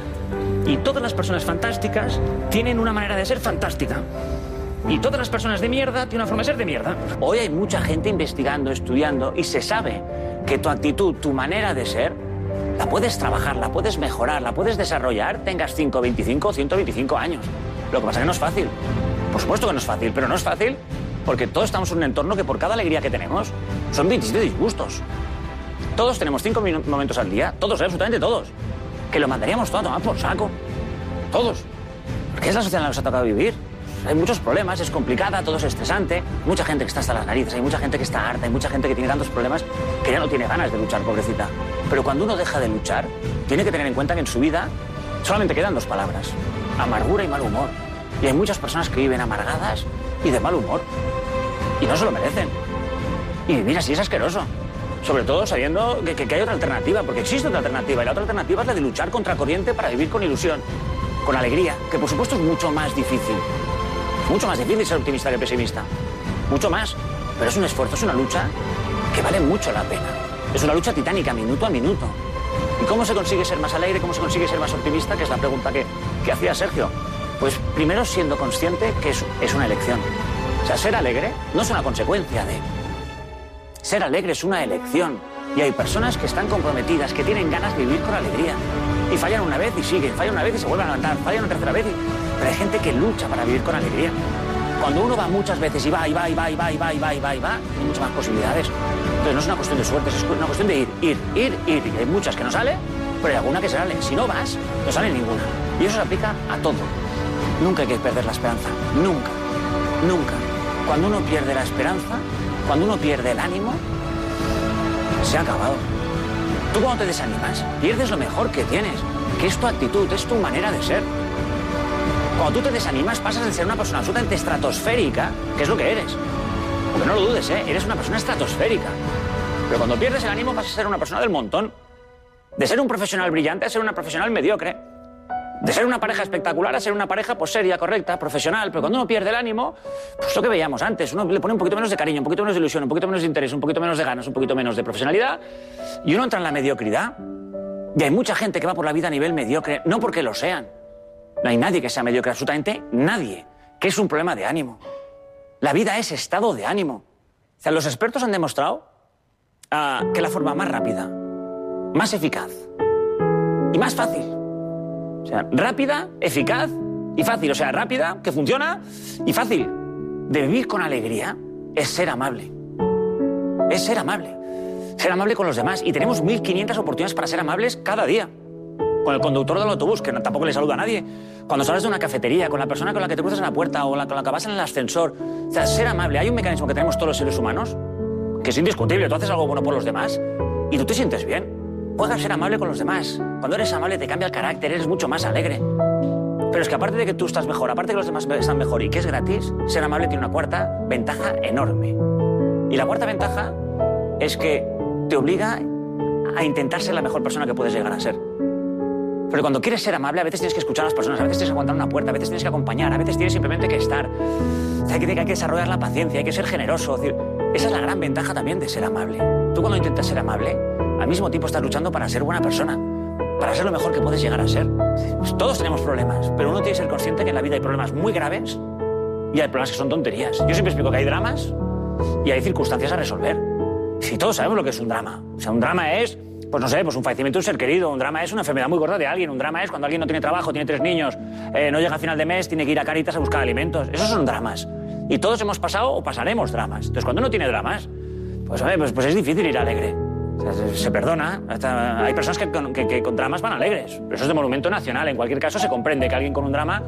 Y todas las personas fantásticas tienen una manera de ser fantástica. Y todas las personas de mierda tienen una forma de ser de mierda. Hoy hay mucha gente investigando, estudiando y se sabe que tu actitud, tu manera de ser, la puedes trabajar, la puedes mejorar, la puedes desarrollar, tengas 5, 25 o 125 años. Lo que pasa es que no es fácil. Por supuesto que no es fácil, pero no es fácil porque todos estamos en un entorno que por cada alegría que tenemos son 27 disgustos. Todos tenemos 5 momentos al día, todos, absolutamente todos. Que lo mandaríamos todo a tomar por saco. Todos. Porque es la sociedad en la que nos ha tocado vivir. Hay muchos problemas, es complicada, todo es estresante. Mucha gente que está hasta las narices, hay mucha gente que está harta, hay mucha gente que tiene tantos problemas que ya no tiene ganas de luchar, pobrecita. Pero cuando uno deja de luchar, tiene que tener en cuenta que en su vida solamente quedan dos palabras: amargura y mal humor. Y hay muchas personas que viven amargadas y de mal humor. Y no se lo merecen. Y vivir así es asqueroso. Sobre todo sabiendo que, que- hay otra alternativa, porque existe otra alternativa. Y la otra alternativa es la de luchar contra corriente para vivir con ilusión, con alegría, que por supuesto es mucho más difícil. Mucho más difícil ser optimista que pesimista. Mucho más. Pero es un esfuerzo, es una lucha que vale mucho la pena. Es una lucha titánica, minuto a minuto. ¿Y cómo se consigue ser más alegre? ¿Cómo se consigue ser más optimista? Que es la pregunta que, que hacía Sergio. Pues primero siendo consciente que es, es una elección. O sea, ser alegre no es una consecuencia de... Ser alegre es una elección. Y hay personas que están comprometidas, que tienen ganas de vivir con alegría. Y fallan una vez y siguen, fallan una vez y se vuelven a levantar, fallan una tercera vez y... Pero hay gente que lucha para vivir con alegría. Cuando uno va muchas veces y va, y va, y va, y va, y va, y va, y va, y va, hay muchas más posibilidades. Entonces no es una cuestión de suerte, es una cuestión de ir, ir, ir, ir. Y hay muchas que no salen, pero hay alguna que sale. Si no vas, no sale ninguna. Y eso se aplica a todo. Nunca hay que perder la esperanza. Nunca. Nunca. Cuando uno pierde la esperanza, cuando uno pierde el ánimo, se ha acabado. Tú cuando te desanimas, pierdes lo mejor que tienes, que es tu actitud, es tu manera de ser. Cuando tú te desanimas, pasas de ser una persona absolutamente estratosférica, que es lo que eres. Porque no lo dudes, ¿eh? Eres una persona estratosférica. Pero cuando pierdes el ánimo, pasas a ser una persona del montón. De ser un profesional brillante a ser una profesional mediocre. De ser una pareja espectacular a ser una pareja pues seria, correcta, profesional. Pero cuando uno pierde el ánimo, pues lo que veíamos antes, uno le pone un poquito menos de cariño, un poquito menos de ilusión, un poquito menos de interés, un poquito menos de ganas, un poquito menos de profesionalidad, y uno entra en la mediocridad. Y hay mucha gente que va por la vida a nivel mediocre, no porque lo sean. No hay nadie que sea mediocre, absolutamente nadie, que es un problema de ánimo. La vida es estado de ánimo. O sea, los expertos han demostrado ah, que la forma más rápida, más eficaz y más fácil o sea, rápida, eficaz y fácil. O sea, rápida, que funciona y fácil. De vivir con alegría es ser amable. Es ser amable. Ser amable con los demás. Y tenemos 1.500 oportunidades para ser amables cada día. Con el conductor del autobús, que tampoco le saluda a nadie. Cuando sales de una cafetería, con la persona con la que te cruzas en la puerta o la, con la que vas en el ascensor. O sea, ser amable. Hay un mecanismo que tenemos todos los seres humanos que es indiscutible. Tú haces algo bueno por los demás y tú te sientes bien. Puedes ser amable con los demás. Cuando eres amable te cambia el carácter, eres mucho más alegre. Pero es que aparte de que tú estás mejor, aparte de que los demás están mejor y que es gratis, ser amable tiene una cuarta ventaja enorme. Y la cuarta ventaja es que te obliga a intentar ser la mejor persona que puedes llegar a ser. Pero cuando quieres ser amable, a veces tienes que escuchar a las personas, a veces tienes que aguantar una puerta, a veces tienes que acompañar, a veces tienes simplemente que estar. O sea, Hay que, desarrollar la paciencia, hay que ser generoso. es esa es la gran ventaja también de ser amable. Tú cuando intentas ser amable, al mismo tiempo estás luchando para ser buena persona, para ser lo mejor que puedes llegar a ser. Pues todos tenemos problemas, pero uno tiene que ser consciente que en la vida hay problemas muy graves y hay problemas que son tonterías. Yo siempre explico que hay dramas y hay circunstancias a resolver. Si todos sabemos lo que es un drama. O sea, un drama es, pues no sé, pues un fallecimiento de un ser querido, un drama es una enfermedad muy gorda de alguien, un drama es cuando alguien no tiene trabajo, tiene tres niños, eh, no llega a final de mes, tiene que ir a Caritas a buscar alimentos. Esos son dramas. Y todos hemos pasado o pasaremos dramas. Entonces, cuando uno tiene dramas, pues, hombre, pues, pues es difícil ir alegre. Se, perdona. Hay personas que con, que con dramas van alegres. Pero eso es de monumento nacional. En cualquier caso, se comprende que alguien con un drama,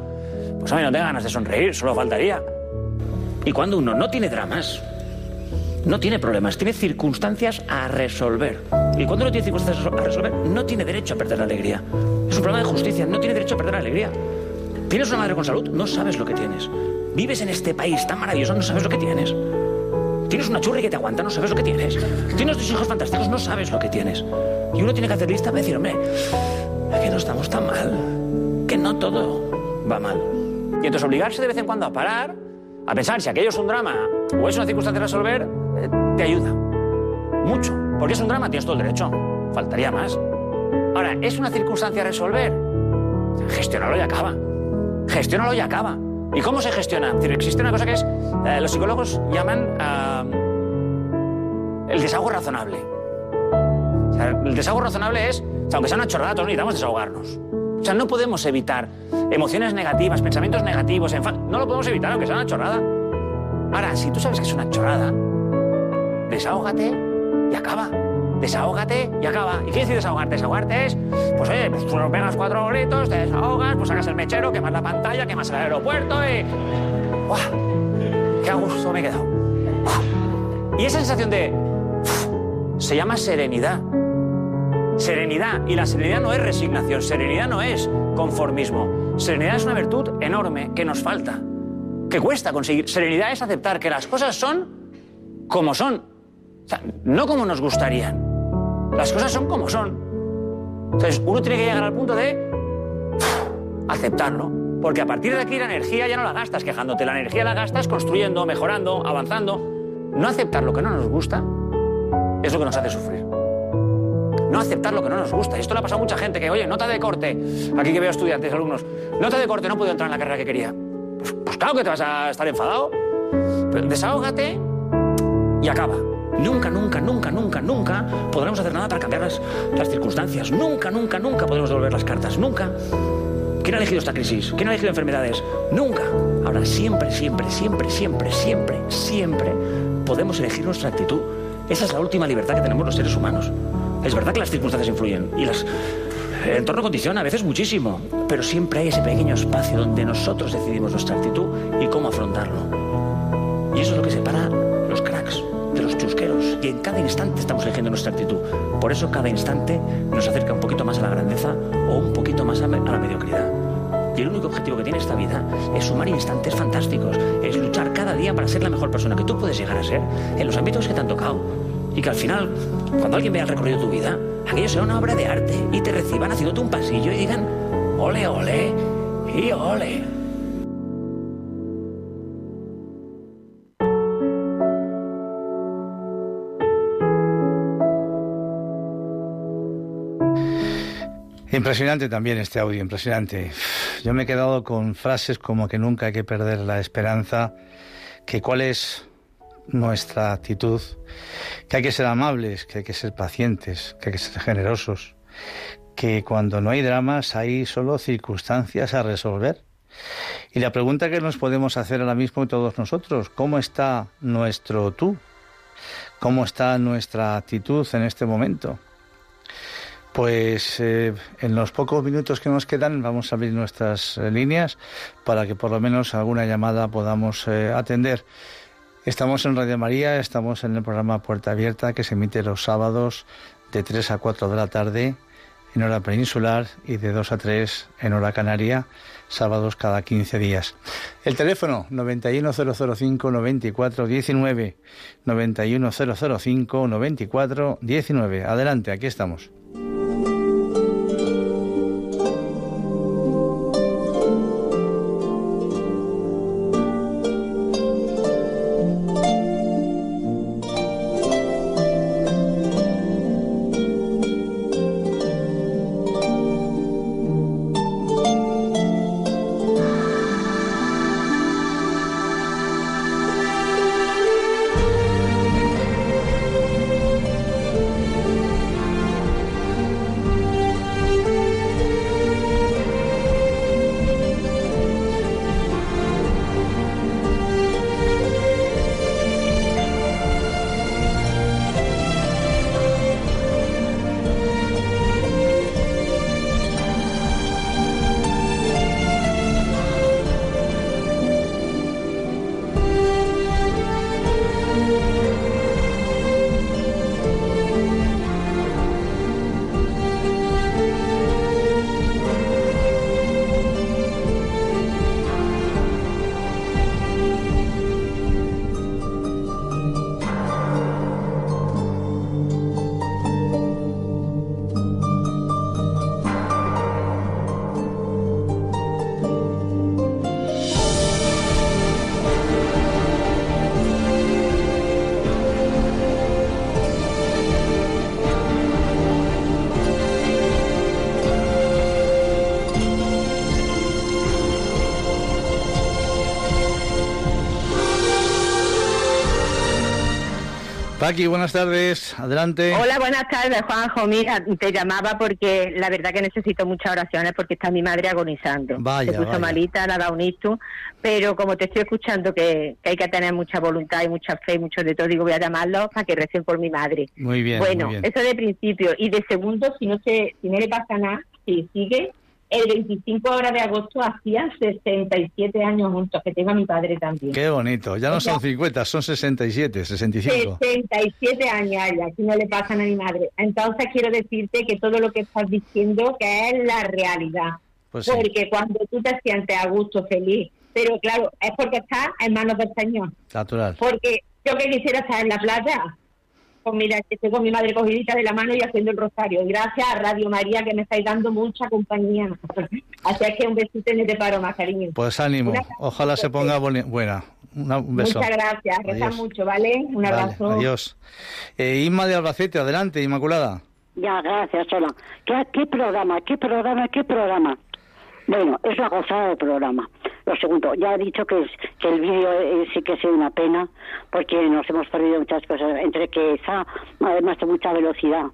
pues a mí no tenga ganas de sonreír, solo faltaría. Y cuando uno no tiene dramas, no tiene problemas, tiene circunstancias a resolver. Y cuando no tiene circunstancias a resolver, no tiene derecho a perder la alegría. Es un problema de justicia, no tiene derecho a perder la alegría. ¿Tienes una madre con salud? No sabes lo que tienes. Vives en este país tan maravilloso, no sabes lo que tienes. Tienes una churri que te aguanta, no sabes lo que tienes. Tienes dos hijos fantásticos, no sabes lo que tienes. Y uno tiene que hacer lista para decir, hombre, que no estamos tan mal, que no todo va mal. Y entonces obligarse de vez en cuando a parar a pensar si aquello es un drama o es una circunstancia a resolver, eh, te ayuda. Mucho. Porque es un drama, tienes todo el derecho. Faltaría más. Ahora, ¿es una circunstancia a resolver? Gestiónalo y acaba. Gestiónalo y acaba. ¿Y cómo se gestiona? Existe una cosa que es, eh, los psicólogos llaman ah, el desahogo razonable. O sea, el desahogo razonable es, o sea, aunque sea una chorrada, todos necesitamos desahogarnos. O sea, no podemos evitar emociones negativas, pensamientos negativos, no lo podemos evitar aunque sea una chorrada. Ahora, si tú sabes que es una chorrada, desahógate y acaba. Desahógate y acaba. ¿Y qué decir desahogarte? Desahogarte es, pues oye, pues tú nos pegas cuatro gritos, te desahogas, pues sacas el mechero, quemas la pantalla, quemas el aeropuerto y... ¡Guau! ¡Qué a gusto me he quedado! Y esa sensación de... Se llama serenidad. Serenidad. Y la serenidad no es resignación, serenidad no es conformismo. Serenidad es una virtud enorme que nos falta, que cuesta conseguir. Serenidad es aceptar que las cosas son como son, no como nos gustarían. Las cosas son como son. Entonces, uno tiene que llegar al punto de aceptarlo. Porque a partir de aquí la energía ya no la gastas quejándote, la energía la gastas construyendo, mejorando, avanzando. No aceptar lo que no nos gusta es lo que nos hace sufrir. No aceptar lo que no nos gusta. Y esto le ha pasado a mucha gente que, oye, nota de corte, aquí que veo estudiantes, alumnos, nota de corte, no puedo entrar en la carrera que quería. Pues, pues claro que te vas a estar enfadado. Desahógate y acaba. Nunca, nunca, nunca, nunca, nunca podremos hacer nada para cambiar las, las circunstancias. Nunca, nunca, nunca podremos devolver las cartas. Nunca. ¿Quién ha elegido esta crisis? ¿Quién ha elegido enfermedades? Nunca. Ahora, siempre, siempre, siempre, siempre, siempre, siempre podemos elegir nuestra actitud. Esa es la última libertad que tenemos los seres humanos. Es verdad que las circunstancias influyen y las, el entorno condiciona a veces muchísimo, pero siempre hay ese pequeño espacio donde nosotros decidimos nuestra actitud y cómo afrontarlo. Y eso es lo que separa cada instante estamos eligiendo nuestra actitud. Por eso cada instante nos acerca un poquito más a la grandeza o un poquito más a, la mediocridad. Y el único objetivo que tiene esta vida es sumar instantes fantásticos, es luchar cada día para ser la mejor persona que tú puedes llegar a ser en los ámbitos que te han tocado. Y que al final, cuando alguien vea el recorrido de tu vida, aquello sea una obra de arte y te reciban haciéndote un pasillo y digan, ole, ole y ole. Impresionante también este audio, impresionante. Yo me he quedado con frases como que nunca hay que perder la esperanza, que cuál es nuestra actitud, que hay que ser amables, que hay que ser pacientes, que hay que ser generosos, que cuando no hay dramas hay solo circunstancias a resolver. Y la pregunta que nos podemos hacer ahora mismo todos nosotros, ¿cómo está nuestro tú? ¿Cómo está nuestra actitud en este momento? Pues eh, en los pocos minutos que nos quedan vamos a abrir nuestras eh, líneas para que por lo menos alguna llamada podamos eh, atender. Estamos en Radio María, estamos en el programa Puerta Abierta que se emite los sábados de 3 a 4 de la tarde en hora peninsular y de 2 a 3 en hora canaria, sábados cada 15 días. El teléfono 91005-9419, 91005-9419. Adelante, aquí estamos. Paqui, buenas tardes. Adelante. Hola, buenas tardes, Juanjo. Mira, te llamaba porque la verdad que necesito muchas oraciones porque está mi madre agonizando. Vaya, Se puso vaya. malita, le ha dado un pero como te estoy escuchando que, que hay que tener mucha voluntad y mucha fe y mucho de todo, digo, voy a llamarlos para que recen por mi madre. Muy bien, bueno, muy bien. eso de principio. Y de segundo, si no, se, si no le pasa nada, si sigue, el 25 horas de agosto hacían 67 años juntos, que tengo a mi padre también. Qué bonito. Ya no son 50, son 67, 65. 67 años ya, si no le pasan a mi madre. Entonces quiero decirte que todo lo que estás diciendo que es la realidad. Pues sí. Porque cuando tú te sientes a gusto, feliz, pero claro, es porque estás en manos del Señor. Natural. Porque yo que quisiera estar en la playa, pues mira, que estoy con mi madre cogidita de la mano y haciendo el rosario. Gracias a Radio María que me estáis dando mucha compañía. [laughs] Así es que un besito y no te paro más, cariño. Pues ánimo. Ojalá se ponga boni- buena. Una- un beso. Muchas gracias, reza Adiós. mucho, ¿vale? Un Vale, abrazo. adiós. Eh, Inma de Albacete, adelante, Inmaculada. Ya, gracias, hola. ¿Qué, qué programa, qué programa, qué programa? Bueno, es la gozada del programa. Lo segundo, ya he dicho que, es- que el vídeo eh, sí que sido una pena, porque nos hemos perdido muchas cosas, entre que está además de mucha velocidad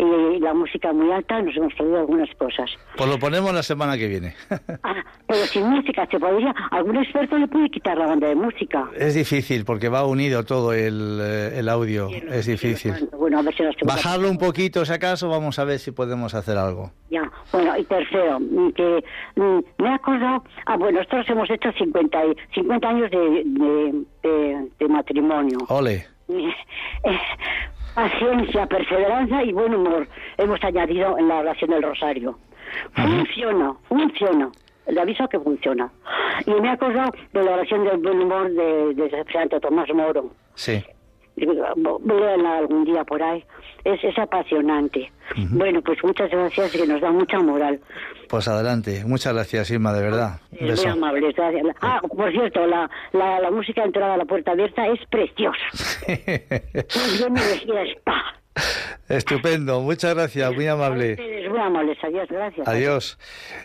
y la música muy alta, nos hemos perdido algunas cosas. Pues lo ponemos la semana que viene. [laughs] Ah, pero sin música se podría, algún experto le puede quitar la banda de música. es difícil porque va unido todo el, eh, el audio. Es difícil. Bueno, a ver si Bajarlo un poquito, si acaso, vamos a ver si podemos hacer algo. Ya, bueno, y tercero, mm, que mm, me he acordado, ah, bueno, nosotros hemos hecho 50, y- 50 años de, de, de- de matrimonio. Ole. [laughs] Eh, paciencia, perseverancia y buen humor hemos añadido en la oración del rosario. Funciona, funciona. Le aviso que funciona. Y me he acordado de la oración del buen humor de, de Santo Tomás Moro. Sí. Léanla algún día por ahí. Es, es apasionante. Bueno, pues muchas gracias que nos da mucha moral. Pues adelante. Muchas gracias, Inma, de verdad. Un Eh, Muy beso. amables, gracias. Ah, por cierto, la, la, la música de entrada a la puerta abierta es preciosa. [laughs] Muy bien elegida está. Estupendo. Muchas gracias. Muy amable. Muy amables, adiós, gracias. Adiós.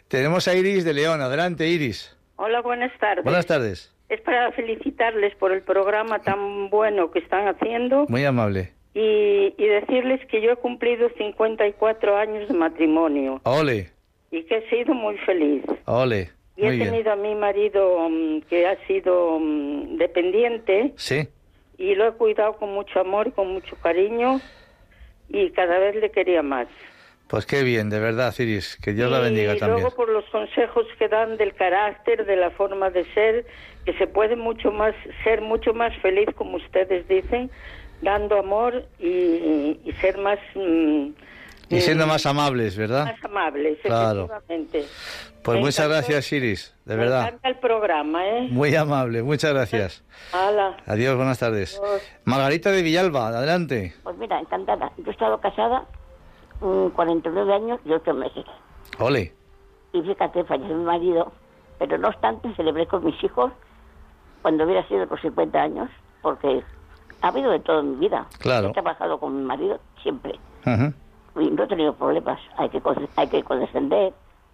Tenemos a Iris de León. Adelante, Iris. Hola, buenas tardes. Buenas tardes. Es para felicitarles por el programa tan bueno que están haciendo Muy amable. y, y decirles que yo he cumplido 54 años de matrimonio Ole. y que he sido muy feliz. Ole. Y Muy he bien. tenido a mi marido mm, que ha sido mm, dependiente Sí. y lo he cuidado con mucho amor y con mucho cariño y cada vez le quería más. Pues qué bien, de verdad, Iris. Que Dios la y bendiga también. luego por los consejos que dan del carácter, de la forma de ser, que se puede mucho más ser mucho más feliz, como ustedes dicen, dando amor y, y ser más mm, Y siendo más amables, ¿verdad? más amables, Claro. efectivamente. Pues Me muchas encantó- gracias, Iris. De Me verdad. encanta el programa, ¿eh? Muy amable. Muchas gracias. Hala. Adiós, buenas tardes. Adiós. Margarita de Villalba, adelante. Pues mira, encantada. Yo he estado casada mm, 49 años y 8 meses. Ole. Y fíjate, falleció mi marido, pero no obstante celebré con mis hijos cuando hubiera sido los 50 años, porque ha habido de todo en mi vida. Claro. He trabajado con mi marido siempre Ujú. y no he tenido problemas. Hay que, hay que condescender,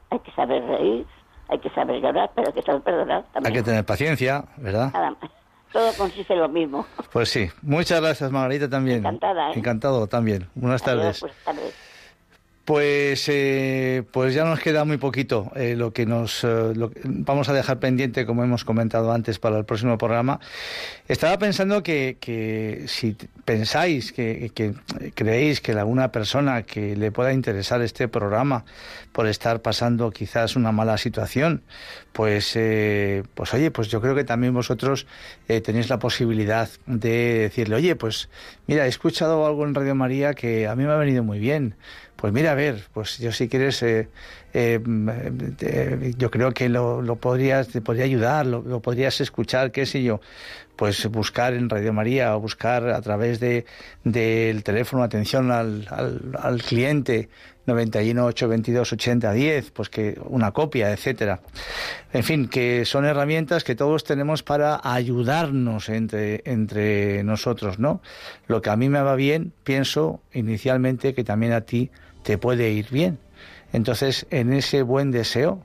hay que saber reír, hay que saber llorar, pero hay que saber perdonar Hay también. que tener paciencia, ¿verdad? Nada más. Todo consiste en lo mismo. Pues sí. Muchas gracias, Margarita, también. Encantada, ¿eh? Encantado también. Buenas Adiós, tardes. pues, tardes. Pues, eh, pues ya nos queda muy poquito. eh, lo que nos eh, vamos a dejar pendiente, como hemos comentado antes, para el próximo programa. Estaba pensando que, que si pensáis que, que creéis que alguna persona que le pueda interesar este programa por estar pasando quizás una mala situación, pues, eh, pues oye, pues yo creo que también vosotros eh, tenéis la posibilidad de decirle, oye, pues mira, he escuchado algo en Radio María que a mí me ha venido muy bien. Pues mira, a ver, pues yo si quieres, eh, eh, yo creo que lo, lo podrías, te podría ayudar, lo, lo podrías escuchar, qué sé yo, pues buscar en Radio María o buscar a través de del teléfono atención al, al, al cliente 91 822 80 10, pues que una copia, etcétera. En fin, que son herramientas que todos tenemos para ayudarnos entre, entre nosotros, ¿no? Lo que a mí me va bien, pienso inicialmente que también a ti te puede ir bien. Entonces, en ese buen deseo,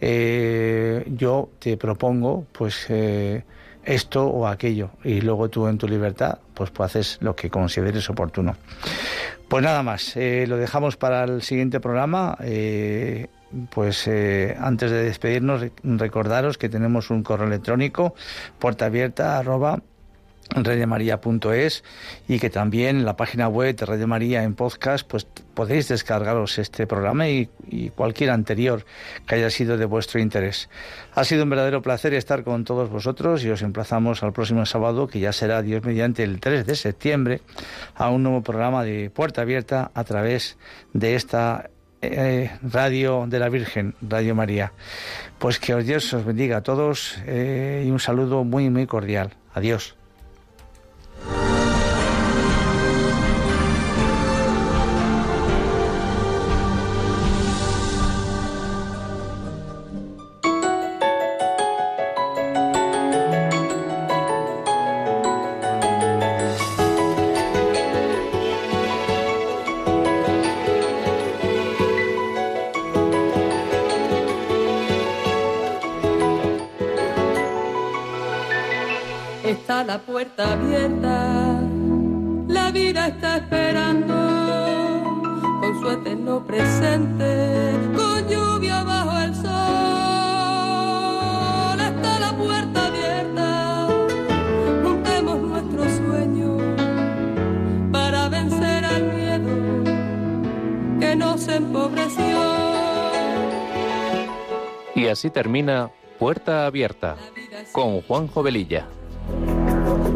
eh, yo te propongo, pues, eh, esto o aquello y luego tú en tu libertad pues, pues haces lo que consideres oportuno. Pues nada más, eh, lo dejamos para el siguiente programa. Pues antes de despedirnos, recordaros que tenemos un correo electrónico, puerta abierta arroba redemaría.es y que también en la página web de Radio María en podcast pues podéis descargaros este programa y, y, cualquier anterior que haya sido de vuestro interés. Ha sido un verdadero placer estar con todos vosotros y os emplazamos al próximo sábado que ya será Dios mediante el 3 de septiembre a un nuevo programa de Puerta Abierta a través de esta eh, Radio de la Virgen, Radio María. Pues que Dios os bendiga a todos eh, y un saludo muy muy cordial. Adiós. Puerta Abierta con Juanjo Velilla.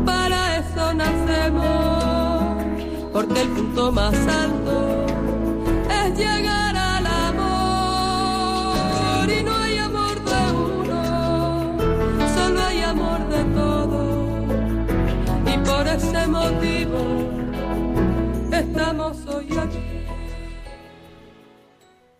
Para eso nacemos,